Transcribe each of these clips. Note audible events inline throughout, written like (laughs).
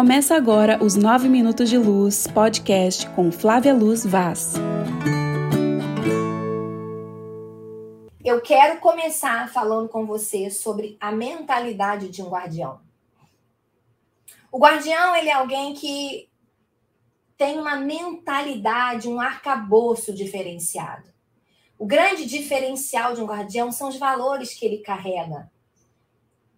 Começa agora os 9 Minutos de Luz podcast com Flávia Luz Vaz. Eu quero começar falando com você sobre a mentalidade de um guardião. O guardião, ele é alguém que tem uma mentalidade, um arcabouço diferenciado. O grande diferencial de um guardião são os valores que ele carrega.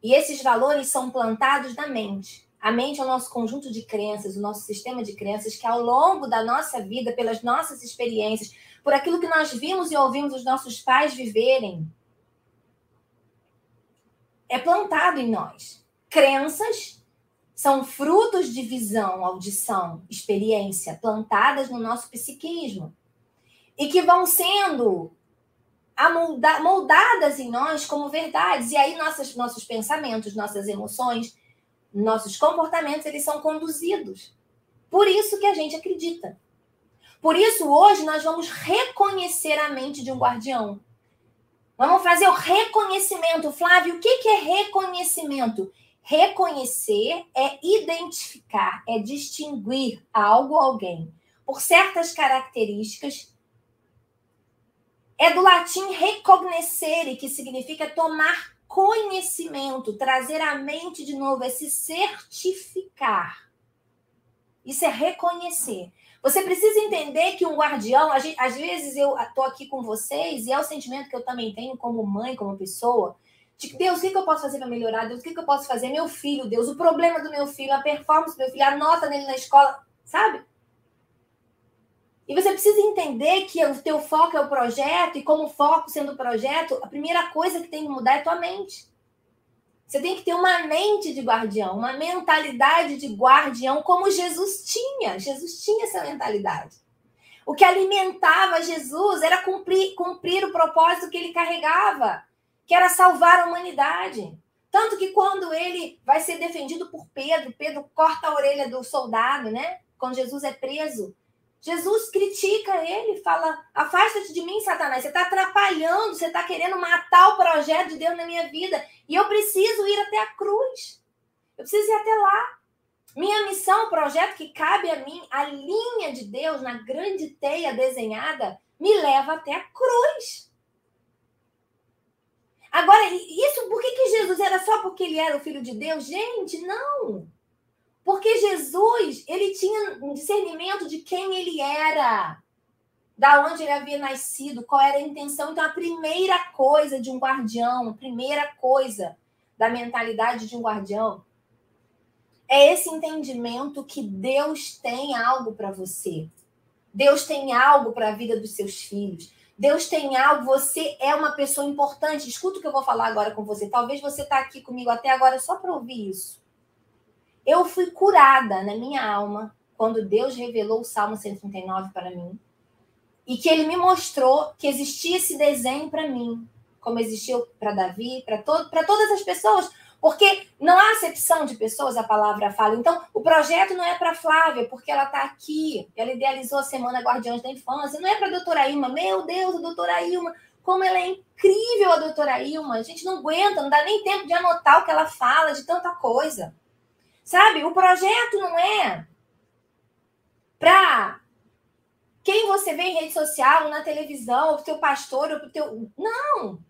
E esses valores são plantados na mente. A mente é o nosso conjunto de crenças, o nosso sistema de crenças que ao longo da nossa vida, pelas nossas experiências, por aquilo que nós vimos e ouvimos os nossos pais viverem, é plantado em nós. Crenças são frutos de visão, audição, experiência plantadas no nosso psiquismo e que vão sendo moldadas em nós como verdades. E aí nossos, nossos pensamentos, nossas emoções, nossos comportamentos, eles são conduzidos. Por isso que a gente acredita. Por isso, hoje, nós vamos reconhecer a mente de um guardião. Vamos fazer o reconhecimento. Flávio, o que é reconhecimento? Reconhecer é identificar, é distinguir algo ou alguém por certas características. É do latim recognoscere, que significa tomar conhecimento, trazer à mente de novo, é se certificar. Isso é reconhecer. Você precisa entender que um guardião, às vezes eu estou aqui com vocês, e é o sentimento que eu também tenho como mãe, como pessoa, de Deus, o que, eu posso fazer para melhorar? Deus, o que, eu posso fazer? Meu filho, Deus, o problema do meu filho, a performance do meu filho, a nota dele na escola, sabe? E você precisa entender que o teu foco é o projeto, e como foco sendo o projeto, a primeira coisa que tem que mudar é tua mente. Você tem que ter uma mente de guardião, uma mentalidade de guardião, como Jesus tinha. Jesus tinha essa mentalidade. O que alimentava Jesus era cumprir, cumprir o propósito que ele carregava que era salvar a humanidade. Tanto que quando ele vai ser defendido por Pedro, Pedro corta a orelha do soldado, né? Quando Jesus é preso, Jesus critica ele, fala: Afasta-te de mim, Satanás. Você está atrapalhando, você está querendo matar o projeto de Deus na minha vida. E eu preciso ir até a cruz. Eu preciso ir até lá. Minha missão, o projeto que cabe a mim, a linha de Deus na grande teia desenhada, me leva até a cruz. Agora, isso, por que, que Jesus era só porque ele era o filho de Deus? Gente, não. Porque Jesus, ele tinha um discernimento de quem ele era, da onde ele havia nascido, qual era a intenção. Então, a primeira coisa de um guardião, a primeira coisa da mentalidade de um guardião é esse entendimento que Deus tem algo para você. Deus tem algo para a vida dos seus filhos. Deus tem algo, você é uma pessoa importante. Escuta o que eu vou falar agora com você. Talvez você está aqui comigo até agora só para ouvir isso. Eu fui curada na minha alma quando Deus revelou o Salmo 139 para mim e que ele me mostrou que existia esse desenho para mim, como existiu para Davi, para todas as pessoas. Porque não há acepção de pessoas, a palavra fala. Então, o projeto não é para Flávia, porque ela está aqui. Ela idealizou a Semana Guardiões da Infância. Não é para a doutora Ilma. Meu Deus, a doutora Ilma, como ela é incrível, a doutora Ilma. A gente não aguenta, não dá nem tempo de anotar o que ela fala, de tanta coisa. Sabe? O projeto não é para quem você vê em rede social, na televisão, o teu pastor, o teu. Não!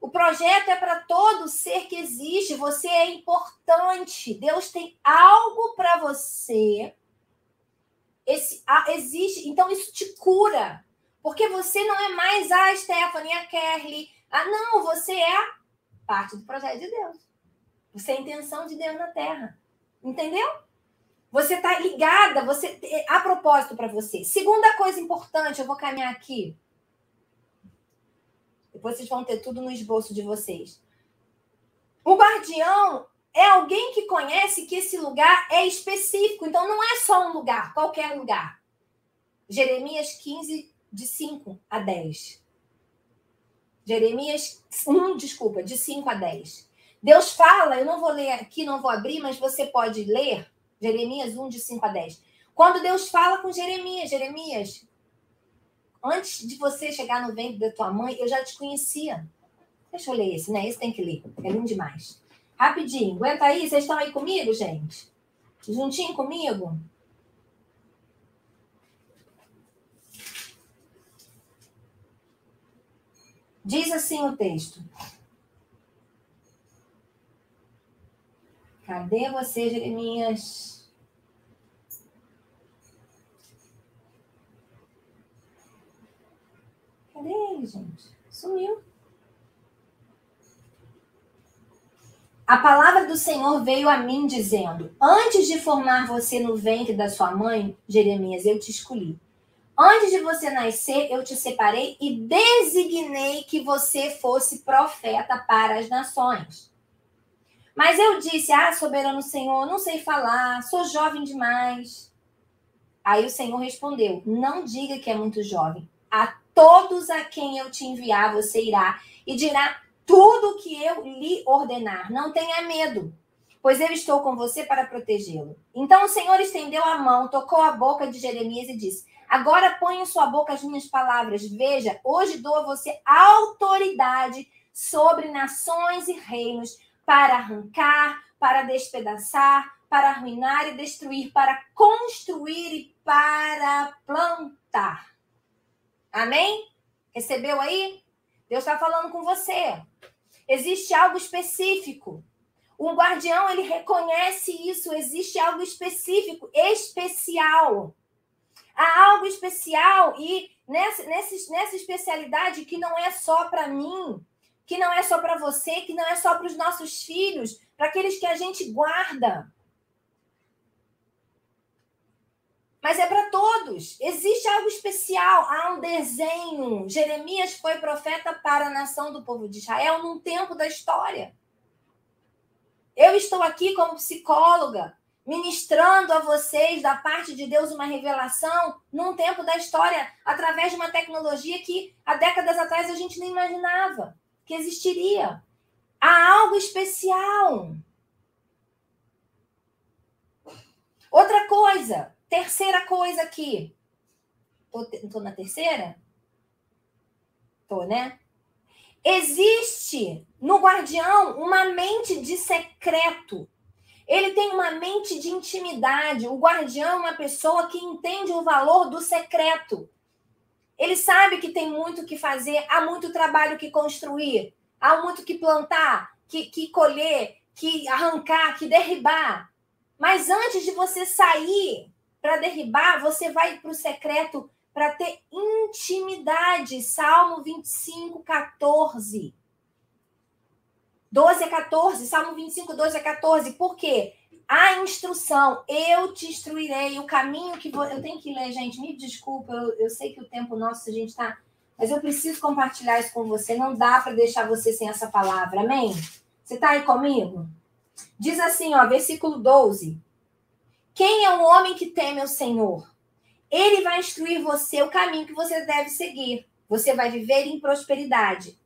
O projeto é para todo ser que existe. Você é importante. Deus tem algo para você. Esse, existe. Então, isso te cura. Porque você não é mais a Stephanie, a Kerly. Ah, não, você é parte do projeto de Deus. Você é a intenção de Deus na Terra. Entendeu? Você está ligada, você há propósito para você. Segunda coisa importante, eu vou caminhar aqui. Depois vocês vão ter tudo no esboço de vocês. O guardião é alguém que conhece que esse lugar é específico. Então, não é só um lugar, qualquer lugar. Jeremias 15, de 5 a 10. Jeremias 1, desculpa, de 5 a 10. Deus fala, eu não vou ler aqui, não vou abrir, mas você pode ler Jeremias 1, de 5 a 10. Quando Deus fala com Jeremias, Jeremias, Antes de você chegar no ventre da tua mãe, eu já te conhecia. Deixa eu ler esse, né? Esse tem que ler. É lindo demais. Rapidinho, aguenta aí. Vocês estão aí comigo, gente? juntinho comigo? Diz assim o texto. Cadê você, Jeremias? Cadê ele, gente? Sumiu. A palavra do Senhor veio a mim dizendo: Antes de formar você no ventre da sua mãe, Jeremias, eu te escolhi. Antes de você nascer, eu te separei e designei que você fosse profeta para as nações. Mas eu disse: Ah, soberano Senhor, não sei falar, sou jovem demais. Aí o Senhor respondeu: Não diga que é muito jovem. A todos a quem eu te enviar, você irá e dirá tudo que eu lhe ordenar. Não tenha medo, pois eu estou com você para protegê-lo. Então o Senhor estendeu a mão, tocou a boca de Jeremias e disse: Agora põe em sua boca as minhas palavras. Veja, hoje dou a você autoridade sobre nações e reinos para arrancar, para despedaçar, para arruinar e destruir, para construir e para plantar. Amém? Recebeu aí? Deus está falando com você. Existe algo específico. O guardião, ele reconhece isso. Existe algo específico, especial. Há algo especial e nessa, nessa, nessa especialidade que não é só para mim, que não é só para você, que não é só para os nossos filhos, para aqueles que a gente guarda. Mas é para todos. Existe algo especial. Há um desenho. Jeremias foi profeta para a nação do povo de Israel num tempo da história. Eu estou aqui como psicóloga, ministrando a vocês da parte de Deus uma revelação num tempo da história, através de uma tecnologia que há décadas atrás a gente nem imaginava que existiria. Há algo especial. Outra coisa, Terceira coisa aqui. Tô, tô na terceira? Tô, né? Existe no guardião uma mente de secreto. Ele tem uma mente de intimidade. O guardião é uma pessoa que entende o valor do secreto. Ele sabe que tem muito que fazer, há muito trabalho que construir, há muito que plantar, que, que colher, que arrancar, que derribar. Mas antes de você sair para derribar, você vai para o secreto para ter intimidade. Salmo 25, 14. 12 a 14, Salmo 25, 12 a 14. Por quê? A instrução, eu te instruirei, o caminho que vou. Eu tenho que ler, gente, me desculpa, eu, eu sei que o tempo nosso a gente está. Mas eu preciso compartilhar isso com você. Não dá para deixar você sem essa palavra, amém? Você está aí comigo? Diz assim, ó, versículo 12. Quem é o homem que teme o Senhor? Ele vai instruir você o caminho que você deve seguir. Você vai viver em prosperidade.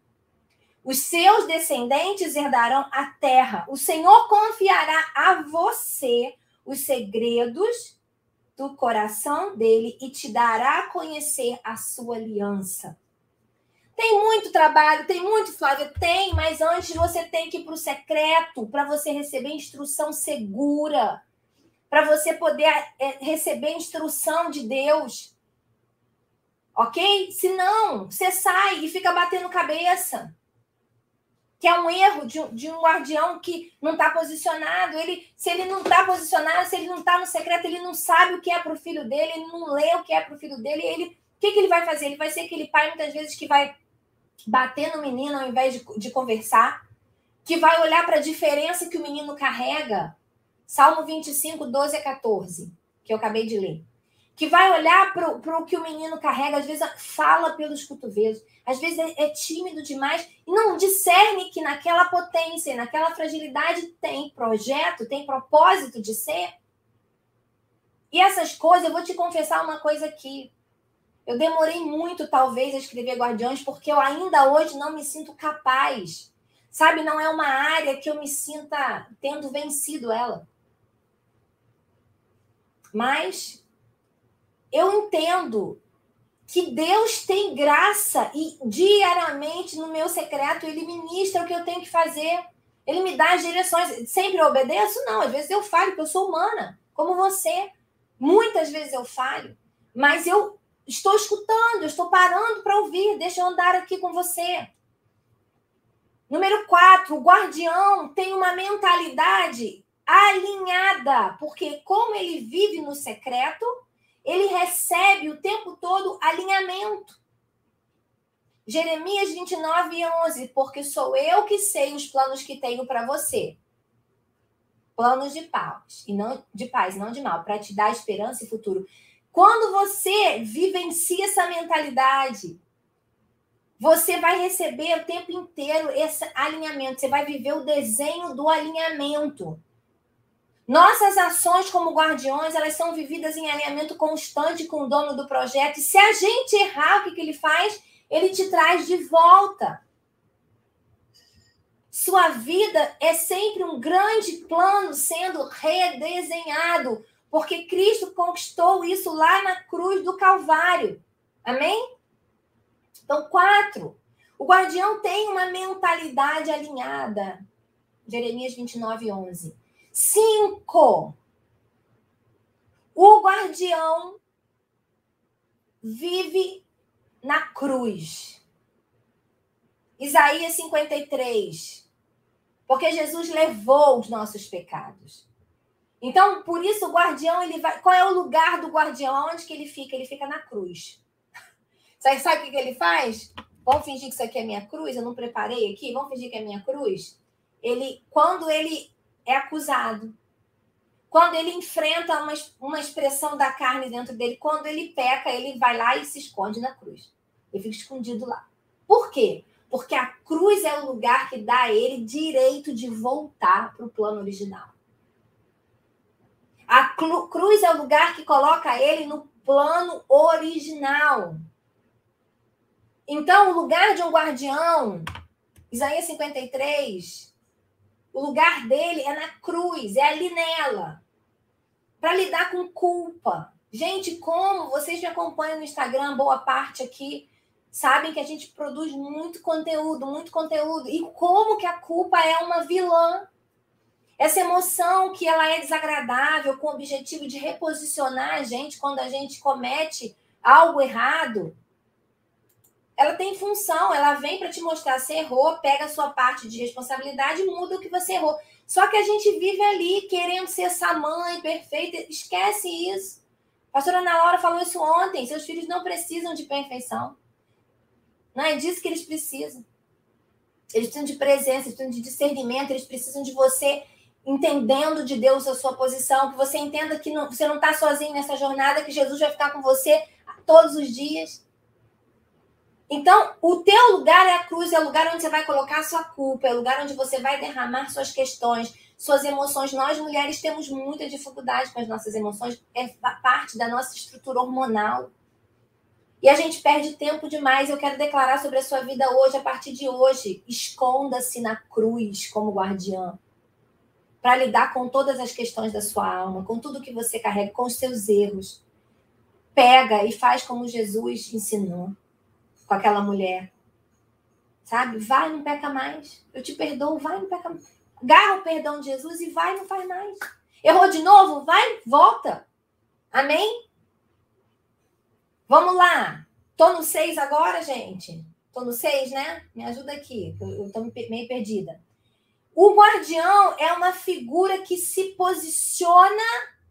Os seus descendentes herdarão a terra. O Senhor confiará a você os segredos do coração dele e te dará a conhecer a sua aliança. Tem muito trabalho, tem muito, Flávia? Tem, mas antes você tem que ir para o secreto para você receber instrução segura para você poder é, receber instrução de Deus. Ok? Se não, você sai e fica batendo cabeça. Que é um erro de, de um guardião que não está posicionado. Ele, se ele não está posicionado, se ele não está no secreto, ele não sabe o que é para o filho dele, ele não lê o que é para o filho dele. Ele, o que, que ele vai fazer? Ele vai ser aquele pai, muitas vezes, que vai bater no menino ao invés de, de conversar, que vai olhar para a diferença que o menino carrega Salmo 25, 12 a 14, que eu acabei de ler. Que vai olhar para o que o menino carrega, às vezes fala pelos cotovelos, às vezes é, é tímido demais e não discerne que naquela potência, naquela fragilidade tem projeto, tem propósito de ser. E essas coisas, eu vou te confessar uma coisa aqui. Eu demorei muito, talvez, a escrever Guardiões, porque eu ainda hoje não me sinto capaz. Sabe, não é uma área que eu me sinta tendo vencido ela. Mas eu entendo que Deus tem graça e diariamente no meu secreto ele ministra o que eu tenho que fazer. Ele me dá as direções. Sempre eu obedeço? Não, às vezes eu falho, porque eu sou humana. como você. Muitas vezes eu falho, mas eu estou escutando, eu estou parando para ouvir. Deixa eu andar aqui com você. Número quatro, o guardião tem uma mentalidade alinhada, porque como ele vive no secreto, ele recebe o tempo todo alinhamento. Jeremias 29, 11, porque sou eu que sei os planos que tenho para você. Planos de paz, e não de paz, não de mal, para te dar esperança e futuro. Quando você vivencia essa mentalidade, você vai receber o tempo inteiro esse alinhamento, você vai viver o desenho do alinhamento. Nossas ações como guardiões, elas são vividas em alinhamento constante com o dono do projeto. E se a gente errar, o que, que ele faz? Ele te traz de volta. Sua vida é sempre um grande plano sendo redesenhado, porque Cristo conquistou isso lá na cruz do Calvário. Amém? Então, quatro. O guardião tem uma mentalidade alinhada. Jeremias 29, 11. Cinco. O guardião vive na cruz. Isaías 53. Porque Jesus levou os nossos pecados. Então, por isso o guardião, ele vai. Qual é o lugar do guardião? Aonde que ele fica? Ele fica na cruz. (laughs) Sabe, sabe o que ele faz? Vamos fingir que isso aqui é minha cruz? Eu não preparei aqui? Vamos fingir que é minha cruz? Ele, quando ele é acusado. Quando ele enfrenta uma, uma expressão da carne dentro dele, quando ele peca, ele vai lá e se esconde na cruz. Ele fica escondido lá. Por quê? Porque a cruz é o lugar que dá a ele direito de voltar para o plano original. A cruz é o lugar que coloca ele no plano original. Então, o lugar de um guardião, Isaías 53, o lugar dele é na cruz, é ali nela. Para lidar com culpa. Gente, como vocês me acompanham no Instagram, boa parte aqui, sabem que a gente produz muito conteúdo, muito conteúdo. E como que a culpa é uma vilã? Essa emoção que ela é desagradável, com o objetivo de reposicionar a gente quando a gente comete algo errado, ela tem função, ela vem para te mostrar se errou, pega a sua parte de responsabilidade e muda o que você errou. Só que a gente vive ali querendo ser essa mãe perfeita, esquece isso. A pastora Ana Laura falou isso ontem, seus filhos não precisam de perfeição. Não é disso que eles precisam. Eles precisam de presença, eles precisam de discernimento, eles precisam de você entendendo de Deus a sua posição, que você entenda que não, você não está sozinho nessa jornada, que Jesus vai ficar com você todos os dias. Então, o teu lugar é a cruz, é o lugar onde você vai colocar a sua culpa, é o lugar onde você vai derramar suas questões, suas emoções. Nós, mulheres, temos muita dificuldade com as nossas emoções, é parte da nossa estrutura hormonal. E a gente perde tempo demais. Eu quero declarar sobre a sua vida hoje, a partir de hoje. Esconda-se na cruz como guardiã. Para lidar com todas as questões da sua alma, com tudo que você carrega, com os seus erros. Pega e faz como Jesus ensinou com aquela mulher. Sabe? Vai, não peca mais. Eu te perdoo, vai, não peca mais. Garra o perdão de Jesus e vai, não faz mais. Errou de novo? Vai, volta. Amém? Vamos lá. Tô no 6 agora, gente. Tô no 6, né? Me ajuda aqui, eu tô meio perdida. O guardião é uma figura que se posiciona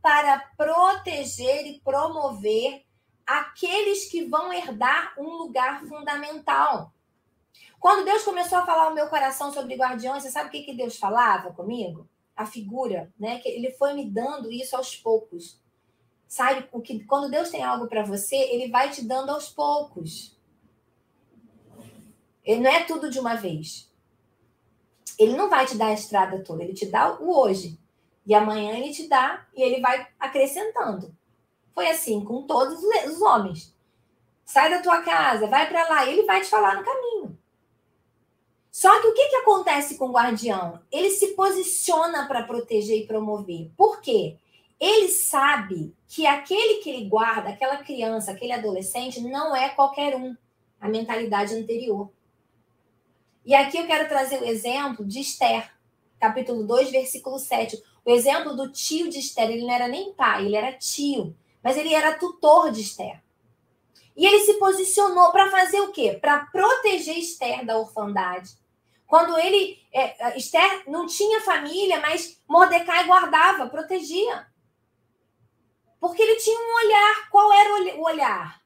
para proteger e promover aqueles que vão herdar um lugar fundamental. Quando Deus começou a falar ao meu coração sobre guardiões, você sabe o que, que Deus falava comigo? A figura, né? Que ele foi me dando isso aos poucos. Sabe o que quando Deus tem algo para você, ele vai te dando aos poucos. Ele não é tudo de uma vez. Ele não vai te dar a estrada toda, ele te dá o hoje. E amanhã ele te dá e ele vai acrescentando. Foi assim com todos os homens. Sai da tua casa, vai para lá, ele vai te falar no caminho. Só que o que, que acontece com o guardião? Ele se posiciona para proteger e promover. Por quê? Ele sabe que aquele que ele guarda, aquela criança, aquele adolescente, não é qualquer um. A mentalidade anterior. E aqui eu quero trazer o exemplo de Esther, capítulo 2, versículo 7. O exemplo do tio de Esther, ele não era nem pai, ele era tio, mas ele era tutor de Esther. E ele se posicionou para fazer o quê? Para proteger Esther da orfandade. Quando ele. É, Esther não tinha família, mas Mordecai guardava, protegia. Porque ele tinha um olhar. Qual era o olhar?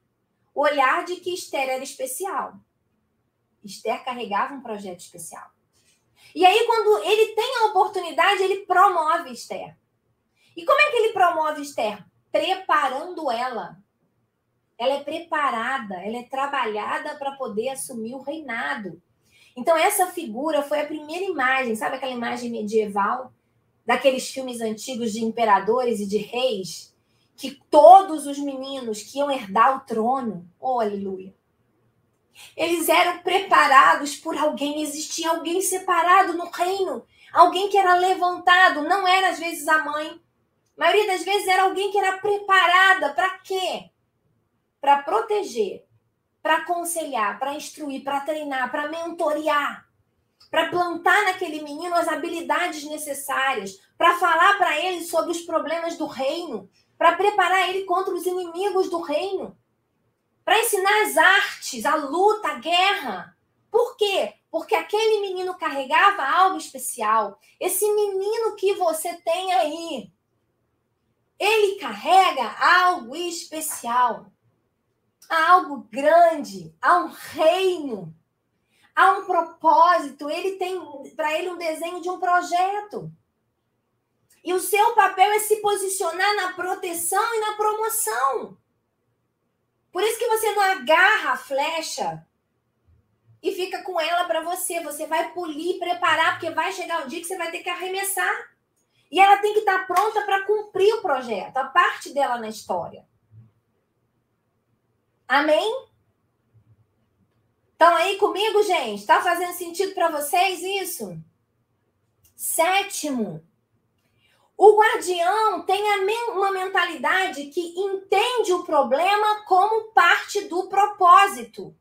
O olhar de que Esther era especial. Esther carregava um projeto especial. E aí, quando ele tem a oportunidade, ele promove Esther. E como é que ele promove Esther? Preparando ela. Ela é preparada, ela é trabalhada para poder assumir o reinado. Então, essa figura foi a primeira imagem, sabe aquela imagem medieval? Daqueles filmes antigos de imperadores e de reis? Que todos os meninos que iam herdar o trono, oh, aleluia, eles eram preparados por alguém, existia alguém separado no reino, alguém que era levantado, não era às vezes a mãe. A maioria das vezes era alguém que era preparada para quê? Para proteger, para aconselhar, para instruir, para treinar, para mentorear, para plantar naquele menino as habilidades necessárias, para falar para ele sobre os problemas do reino, para preparar ele contra os inimigos do reino para ensinar as artes, a luta, a guerra. Por quê? Porque aquele menino carregava algo especial. Esse menino que você tem aí, ele carrega algo especial. Algo grande, há um reino, há um propósito. Ele tem para ele um desenho de um projeto. E o seu papel é se posicionar na proteção e na promoção. Por isso que você não agarra a flecha e fica com ela para você. Você vai polir, preparar, porque vai chegar o dia que você vai ter que arremessar. E ela tem que estar pronta para cumprir o projeto, a parte dela na história. Amém? Estão aí comigo, gente? Está fazendo sentido para vocês isso? Sétimo, o guardião tem uma mentalidade que entende o problema como parte do propósito.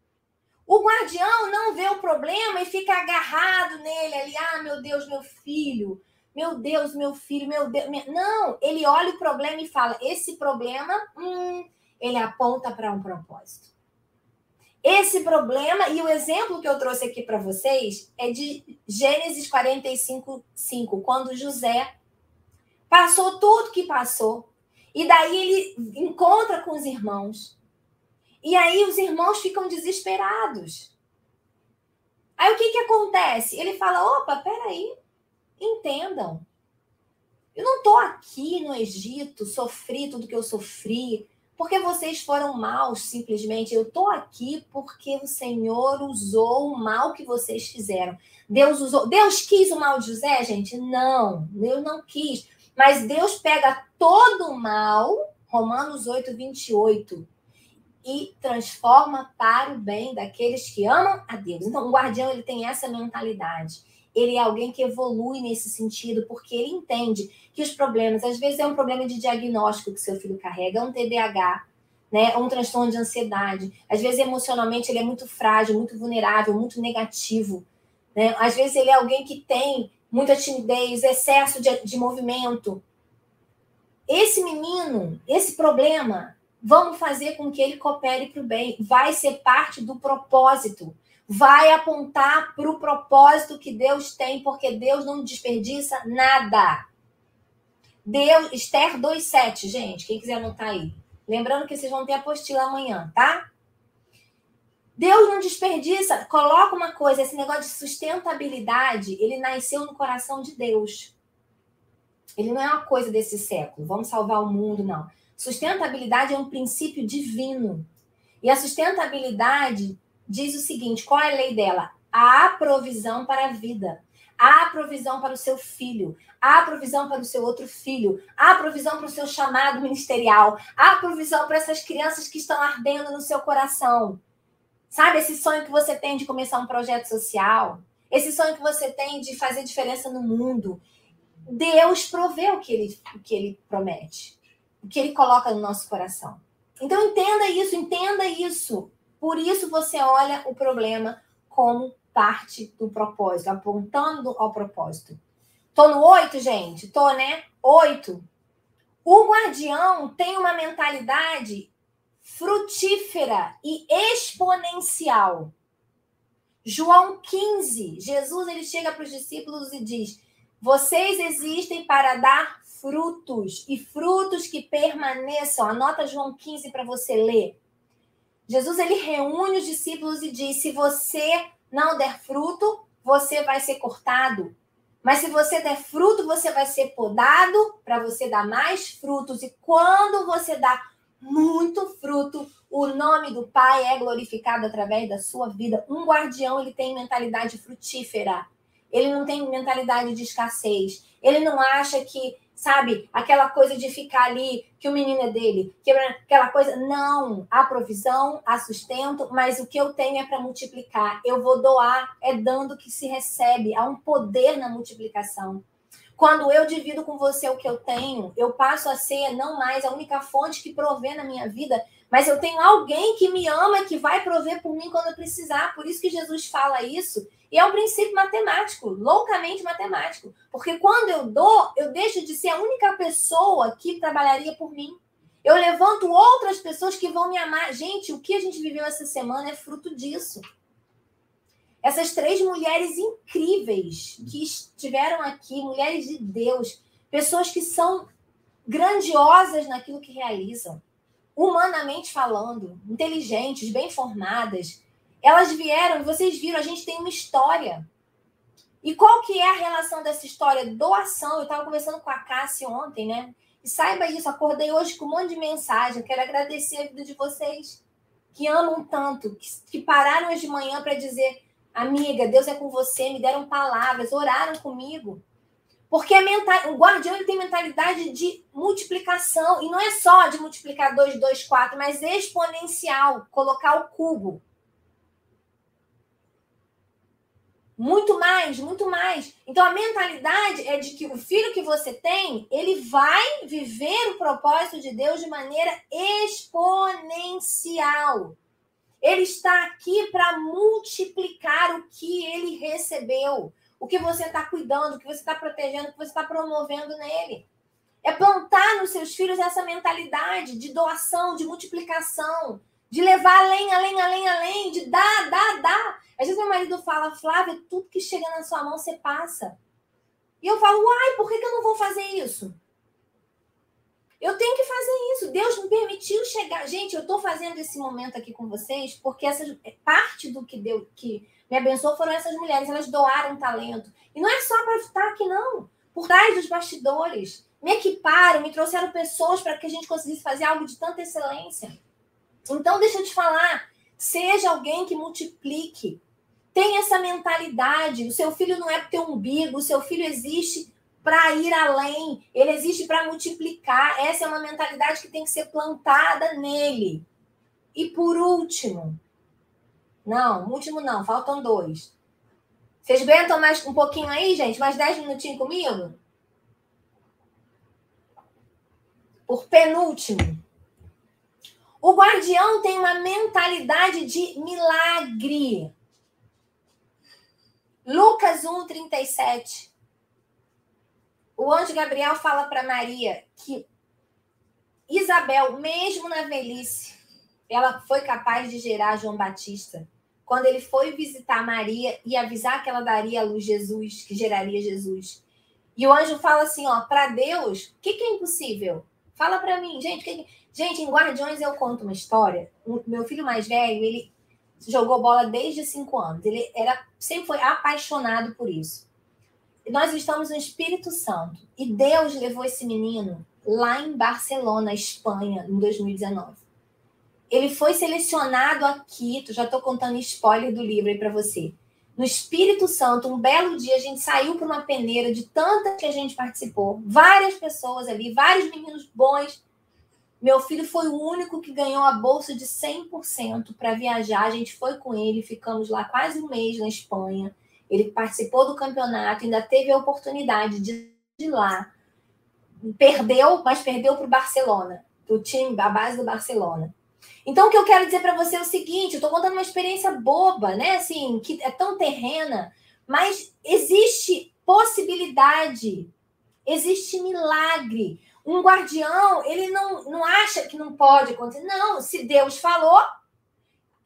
O guardião não vê o problema e fica agarrado nele ali. Ah, meu Deus, meu filho. Meu Deus, meu filho, meu Deus. Não, ele olha o problema e fala: esse problema, hum, ele aponta para um propósito. Esse problema, e o exemplo que eu trouxe aqui para vocês é de Gênesis 45, 5, quando José Passou tudo que passou. E daí ele encontra com os irmãos. E aí os irmãos ficam desesperados. Aí o que, que acontece? Ele fala: opa, peraí, entendam. Eu não estou aqui no Egito, sofri tudo que eu sofri, porque vocês foram maus, simplesmente. Eu estou aqui porque o Senhor usou o mal que vocês fizeram. Deus usou. Deus quis o mal de José, gente? Não, Deus não quis. Mas Deus pega todo o mal, Romanos 8, 28, e transforma para o bem daqueles que amam a Deus. Então, o guardião ele tem essa mentalidade. Ele é alguém que evolui nesse sentido, porque ele entende que os problemas, às vezes é um problema de diagnóstico que seu filho carrega, é um TDAH, né? um transtorno de ansiedade. Às vezes, emocionalmente, ele é muito frágil, muito vulnerável, muito negativo. Né? Às vezes, ele é alguém que tem muita timidez, excesso de, de movimento. Esse menino, esse problema, vamos fazer com que ele coopere para o bem. Vai ser parte do propósito. Vai apontar para o propósito que Deus tem, porque Deus não desperdiça nada. Deus, Esther 2,7, gente, quem quiser anotar aí. Lembrando que vocês vão ter apostila amanhã, tá? Deus não desperdiça. Coloca uma coisa, esse negócio de sustentabilidade, ele nasceu no coração de Deus. Ele não é uma coisa desse século. Vamos salvar o mundo, não. Sustentabilidade é um princípio divino. E a sustentabilidade diz o seguinte: qual é a lei dela? Há provisão para a vida. Há provisão para o seu filho, há provisão para o seu outro filho, há provisão para o seu chamado ministerial, há provisão para essas crianças que estão ardendo no seu coração. Sabe, esse sonho que você tem de começar um projeto social, esse sonho que você tem de fazer diferença no mundo. Deus provê o que ele, o que ele promete, o que ele coloca no nosso coração. Então entenda isso, entenda isso. Por isso você olha o problema como parte do propósito, apontando ao propósito. Tô no 8, gente? Tô, né? 8. O guardião tem uma mentalidade frutífera e exponencial. João 15, Jesus ele chega para os discípulos e diz: Vocês existem para dar frutos e frutos que permaneçam. Anota João 15 para você ler. Jesus ele reúne os discípulos e diz: Se você não der fruto, você vai ser cortado. Mas se você der fruto, você vai ser podado para você dar mais frutos. E quando você dá muito fruto, o nome do Pai é glorificado através da sua vida. Um guardião, ele tem mentalidade frutífera. Ele não tem mentalidade de escassez. Ele não acha que sabe? Aquela coisa de ficar ali, que o menino é dele, que aquela coisa. Não, há provisão, há sustento, mas o que eu tenho é para multiplicar. Eu vou doar, é dando que se recebe. Há um poder na multiplicação. Quando eu divido com você o que eu tenho, eu passo a ser não mais a única fonte que provê na minha vida, mas eu tenho alguém que me ama e que vai prover por mim quando eu precisar. Por isso que Jesus fala isso. E é um princípio matemático, loucamente matemático. Porque quando eu dou, eu deixo de ser a única pessoa que trabalharia por mim. Eu levanto outras pessoas que vão me amar. Gente, o que a gente viveu essa semana é fruto disso. Essas três mulheres incríveis que estiveram aqui, mulheres de Deus, pessoas que são grandiosas naquilo que realizam, humanamente falando, inteligentes, bem formadas, elas vieram, vocês viram, a gente tem uma história. E qual que é a relação dessa história? Doação. Eu estava conversando com a Cássia ontem, né? E saiba isso, acordei hoje com um monte de mensagem. Quero agradecer a vida de vocês que amam tanto, que, que pararam hoje de manhã para dizer: Amiga, Deus é com você, me deram palavras, oraram comigo. Porque a mental... o guardião ele tem mentalidade de multiplicação. E não é só de multiplicar 2, 2, 4, mas exponencial colocar o cubo. Muito mais, muito mais. Então a mentalidade é de que o filho que você tem, ele vai viver o propósito de Deus de maneira exponencial. Ele está aqui para multiplicar o que ele recebeu, o que você está cuidando, o que você está protegendo, o que você está promovendo nele. É plantar nos seus filhos essa mentalidade de doação, de multiplicação, de levar além, além, além, além, de dar, dar, dar. Às vezes meu marido fala, Flávia, tudo que chega na sua mão você passa. E eu falo, uai, por que, que eu não vou fazer isso? Eu tenho que fazer isso. Deus me permitiu chegar. Gente, eu estou fazendo esse momento aqui com vocês porque essa parte do que deu, que me abençoou foram essas mulheres. Elas doaram talento. E não é só para estar aqui, não. Por trás dos bastidores. Me equiparam, me trouxeram pessoas para que a gente conseguisse fazer algo de tanta excelência. Então, deixa eu te falar. Seja alguém que multiplique. Tem essa mentalidade. O seu filho não é para ter umbigo, o seu filho existe para ir além, ele existe para multiplicar. Essa é uma mentalidade que tem que ser plantada nele. E por último, não, último não, faltam dois. Vocês aguentam mais um pouquinho aí, gente? Mais dez minutinhos comigo? Por penúltimo, o guardião tem uma mentalidade de milagre. Lucas 1, 37. O anjo Gabriel fala para Maria que Isabel, mesmo na velhice, ela foi capaz de gerar João Batista. Quando ele foi visitar Maria e avisar que ela daria a luz Jesus, que geraria Jesus. E o anjo fala assim, ó, para Deus, o que, que, é impossível? Fala para mim, gente. Que... Gente, em Guardiões eu conto uma história. O meu filho mais velho, ele jogou bola desde cinco anos. Ele era sempre foi apaixonado por isso. E nós estamos no Espírito Santo. E Deus levou esse menino lá em Barcelona, Espanha, em 2019. Ele foi selecionado aqui, já estou contando spoiler do livro aí para você. No Espírito Santo, um belo dia, a gente saiu para uma peneira de tantas que a gente participou, várias pessoas ali, vários meninos bons, meu filho foi o único que ganhou a bolsa de 100% para viajar. A gente foi com ele, ficamos lá quase um mês na Espanha. Ele participou do campeonato, ainda teve a oportunidade de ir lá. Perdeu, mas perdeu para o Barcelona, para o time, a base do Barcelona. Então, o que eu quero dizer para você é o seguinte: eu estou contando uma experiência boba, né? Assim, que é tão terrena, mas existe possibilidade. Existe milagre. Um guardião, ele não, não acha que não pode acontecer. Não, se Deus falou.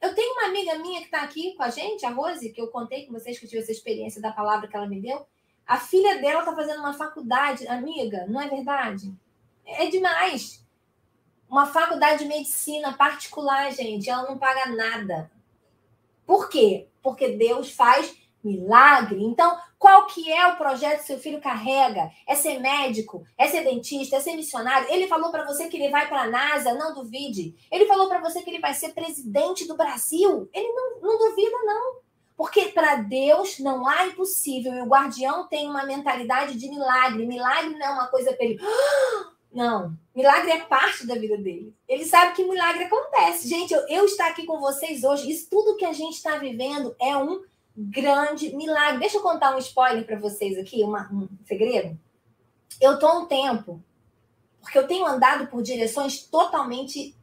Eu tenho uma amiga minha que está aqui com a gente, a Rose, que eu contei com vocês que eu tive essa experiência da palavra que ela me deu. A filha dela está fazendo uma faculdade, amiga, não é verdade? É demais. Uma faculdade de medicina particular, gente, ela não paga nada. Por quê? Porque Deus faz milagre. Então, qual que é o projeto que seu filho carrega? É ser médico? É ser dentista? É ser missionário? Ele falou para você que ele vai para a NASA? Não duvide. Ele falou para você que ele vai ser presidente do Brasil? Ele não, não duvida, não. Porque para Deus não há impossível. E o guardião tem uma mentalidade de milagre. Milagre não é uma coisa para (gasps) ele. Não. Milagre é parte da vida dele. Ele sabe que milagre acontece. Gente, eu, eu estar aqui com vocês hoje, isso tudo que a gente está vivendo é um grande milagre. Deixa eu contar um spoiler para vocês aqui, uma, um segredo. Eu tô um tempo, porque eu tenho andado por direções totalmente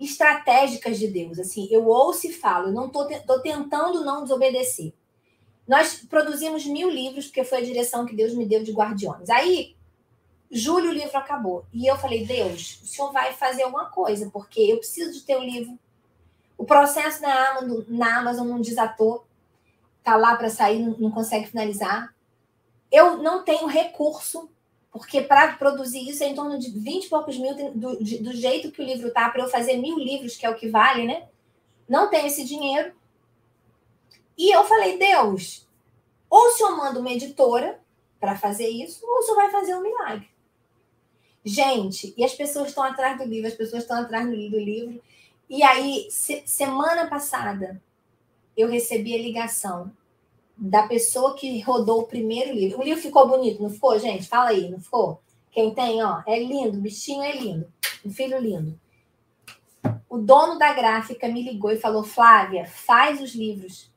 estratégicas de Deus. Assim, eu ouço e falo, eu não tô, tô tentando não desobedecer. Nós produzimos mil livros, porque foi a direção que Deus me deu de Guardiões. Aí, julho, o livro acabou. E eu falei, Deus, o senhor vai fazer alguma coisa, porque eu preciso de ter o livro. O processo na Amazon, na Amazon não desatou tá lá para sair, não, não consegue finalizar. Eu não tenho recurso, porque para produzir isso é em torno de 20 e poucos mil, do, do jeito que o livro tá, para eu fazer mil livros, que é o que vale, né? Não tenho esse dinheiro. E eu falei, Deus, ou o senhor manda uma editora para fazer isso, ou o senhor vai fazer um milagre. Gente, e as pessoas estão atrás do livro, as pessoas estão atrás do livro. E aí, se, semana passada, eu recebi a ligação da pessoa que rodou o primeiro livro. O livro ficou bonito, não ficou, gente? Fala aí, não ficou? Quem tem, ó, é lindo, o bichinho é lindo, um filho lindo. O dono da gráfica me ligou e falou: Flávia, faz os livros.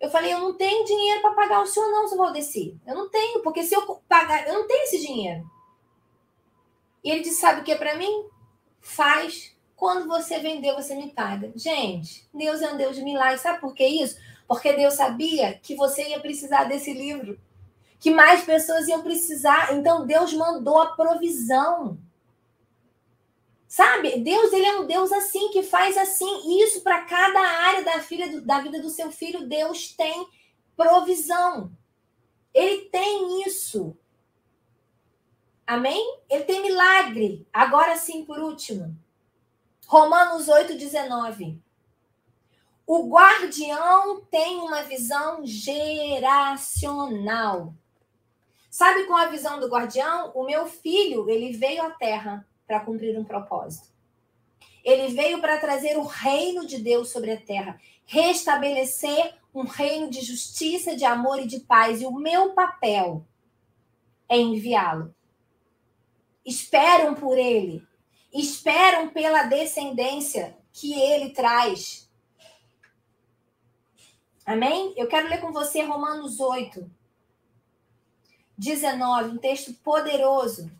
Eu falei: eu não tenho dinheiro para pagar o senhor, não, seu Valdeci. Eu não tenho, porque se eu pagar, eu não tenho esse dinheiro. E ele disse: sabe o que é para mim? Faz quando você vender, você me paga. Gente, Deus é um Deus de milagres. Sabe por que isso? Porque Deus sabia que você ia precisar desse livro. Que mais pessoas iam precisar. Então, Deus mandou a provisão. Sabe? Deus, ele é um Deus assim, que faz assim. Isso para cada área da, filha, da vida do seu filho, Deus tem provisão. Ele tem isso. Amém? Ele tem milagre. Agora sim, por último. Romanos 8, 19. O guardião tem uma visão geracional. Sabe com a visão do guardião? O meu filho, ele veio à terra para cumprir um propósito. Ele veio para trazer o reino de Deus sobre a terra, restabelecer um reino de justiça, de amor e de paz. E o meu papel é enviá-lo. Esperam por ele, esperam pela descendência que ele traz. Amém? Eu quero ler com você Romanos 8, 19, um texto poderoso.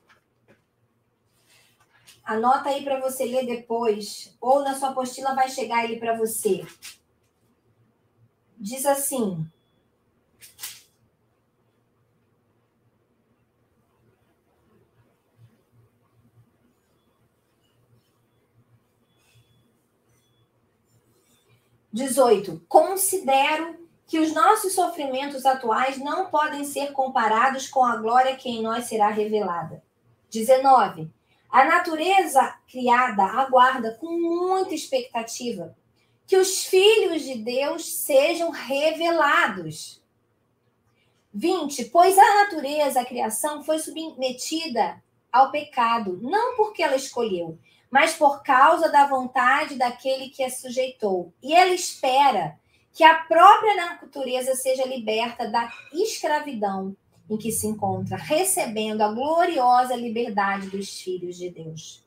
Anota aí para você ler depois, ou na sua apostila vai chegar ele para você. Diz assim: 18. Considero que os nossos sofrimentos atuais não podem ser comparados com a glória que em nós será revelada. 19. A natureza criada aguarda com muita expectativa que os filhos de Deus sejam revelados. 20. Pois a natureza, a criação, foi submetida ao pecado, não porque ela escolheu, mas por causa da vontade daquele que a sujeitou. E ele espera que a própria natureza seja liberta da escravidão em que se encontra, recebendo a gloriosa liberdade dos filhos de Deus.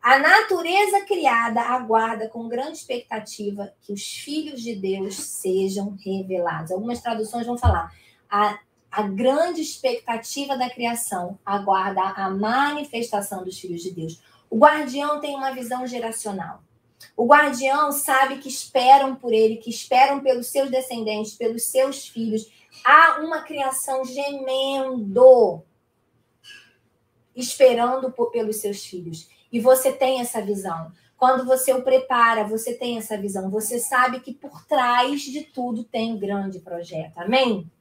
A natureza criada aguarda com grande expectativa que os filhos de Deus sejam revelados. Algumas traduções vão falar a, a grande expectativa da criação aguarda a manifestação dos filhos de Deus. O guardião tem uma visão geracional. O guardião sabe que esperam por ele, que esperam pelos seus descendentes, pelos seus filhos. Há uma criação gemendo, esperando por, pelos seus filhos. E você tem essa visão. Quando você o prepara, você tem essa visão. Você sabe que por trás de tudo tem um grande projeto. Amém?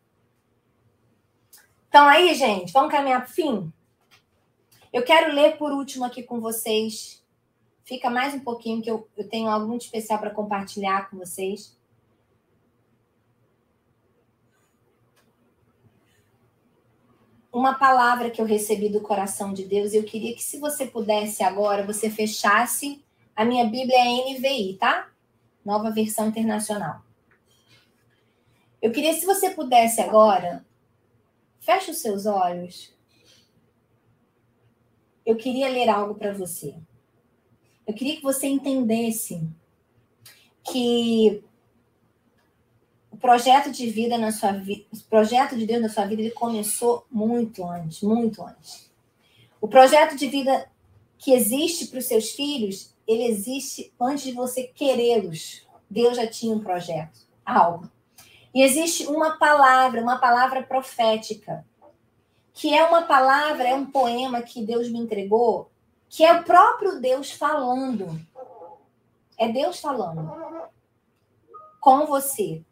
Então, aí, gente, vamos caminhar para o fim? Eu quero ler por último aqui com vocês. Fica mais um pouquinho, que eu, eu tenho algo muito especial para compartilhar com vocês. Uma palavra que eu recebi do coração de Deus, eu queria que, se você pudesse agora, você fechasse. A minha Bíblia é NVI, tá? Nova versão internacional. Eu queria, se você pudesse agora, feche os seus olhos eu queria ler algo para você. Eu queria que você entendesse que o projeto de vida na sua vida, o projeto de Deus na sua vida, ele começou muito antes, muito antes. O projeto de vida que existe para os seus filhos, ele existe antes de você querê-los. Deus já tinha um projeto, algo. E existe uma palavra, uma palavra profética que é uma palavra, é um poema que Deus me entregou, que é o próprio Deus falando. É Deus falando com você.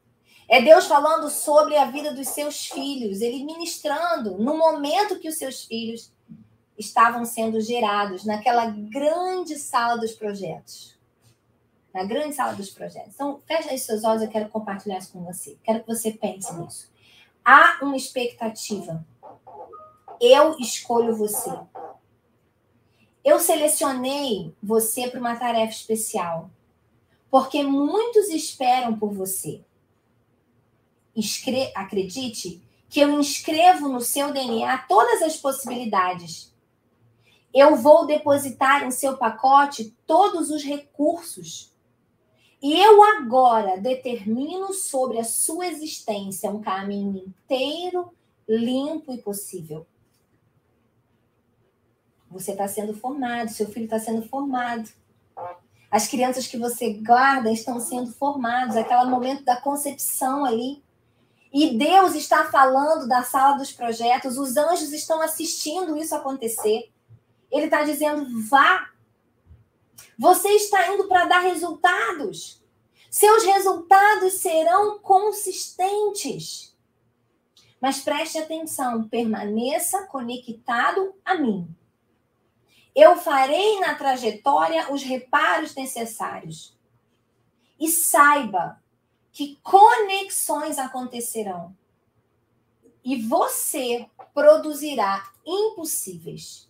É Deus falando sobre a vida dos seus filhos, ele ministrando no momento que os seus filhos estavam sendo gerados naquela grande sala dos projetos. Na grande sala dos projetos. Então, fecha os seus olhos, eu quero compartilhar isso com você. Quero que você pense nisso. Há uma expectativa eu escolho você. Eu selecionei você para uma tarefa especial, porque muitos esperam por você. Escre Acredite que eu inscrevo no seu DNA todas as possibilidades. Eu vou depositar em seu pacote todos os recursos. E eu agora determino sobre a sua existência um caminho inteiro, limpo e possível. Você está sendo formado, seu filho está sendo formado. As crianças que você guarda estão sendo formadas, aquele momento da concepção ali. E Deus está falando da sala dos projetos, os anjos estão assistindo isso acontecer. Ele está dizendo: vá. Você está indo para dar resultados. Seus resultados serão consistentes. Mas preste atenção, permaneça conectado a mim. Eu farei na trajetória os reparos necessários. E saiba que conexões acontecerão. E você produzirá impossíveis.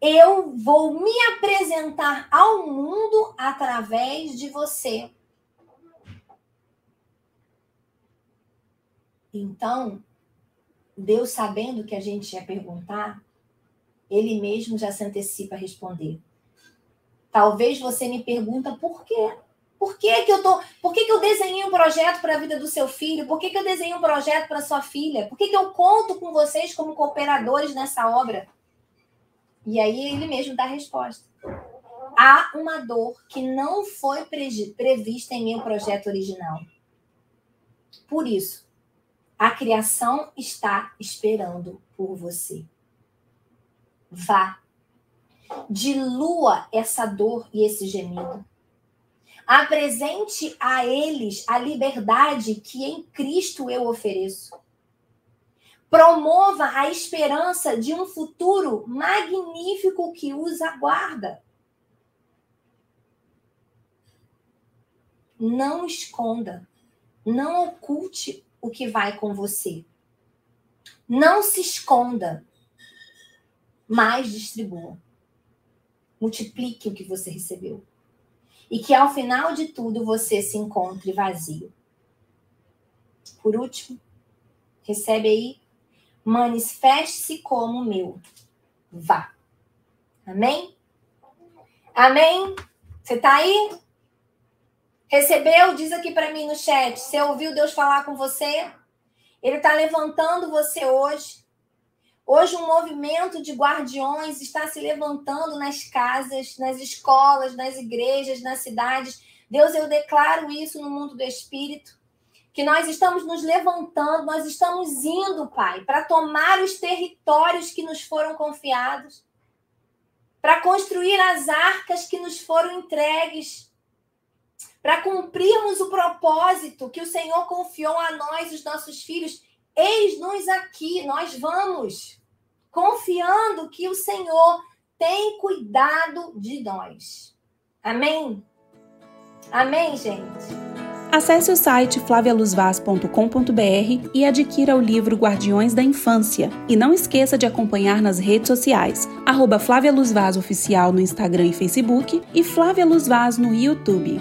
Eu vou me apresentar ao mundo através de você. Então, Deus sabendo que a gente ia perguntar, ele mesmo já se antecipa a responder. Talvez você me pergunta por quê? Por que, que eu tô, por que, que eu desenhei um projeto para a vida do seu filho? Por que, que eu desenhei um projeto para sua filha? Por que, que eu conto com vocês como cooperadores nessa obra? E aí ele mesmo dá a resposta. Há uma dor que não foi prevista em meu projeto original. Por isso, a criação está esperando por você. Vá. Dilua essa dor e esse gemido. Apresente a eles a liberdade que em Cristo eu ofereço. Promova a esperança de um futuro magnífico que os aguarda. Não esconda, não oculte o que vai com você. Não se esconda mais distribua. Multiplique o que você recebeu. E que ao final de tudo você se encontre vazio. Por último, recebe aí, manifeste-se como meu. Vá. Amém? Amém? Você tá aí? Recebeu? Diz aqui para mim no chat. Você ouviu Deus falar com você? Ele está levantando você hoje Hoje, um movimento de guardiões está se levantando nas casas, nas escolas, nas igrejas, nas cidades. Deus, eu declaro isso no mundo do espírito, que nós estamos nos levantando, nós estamos indo, Pai, para tomar os territórios que nos foram confiados, para construir as arcas que nos foram entregues, para cumprirmos o propósito que o Senhor confiou a nós, os nossos filhos Eis-nos aqui, nós vamos, confiando que o Senhor tem cuidado de nós. Amém? Amém, gente? Acesse o site flavialuzvaz.com.br e adquira o livro Guardiões da Infância. E não esqueça de acompanhar nas redes sociais, arroba Flávia Luz Vaz Oficial no Instagram e Facebook e Flávia Luz Vaz no YouTube.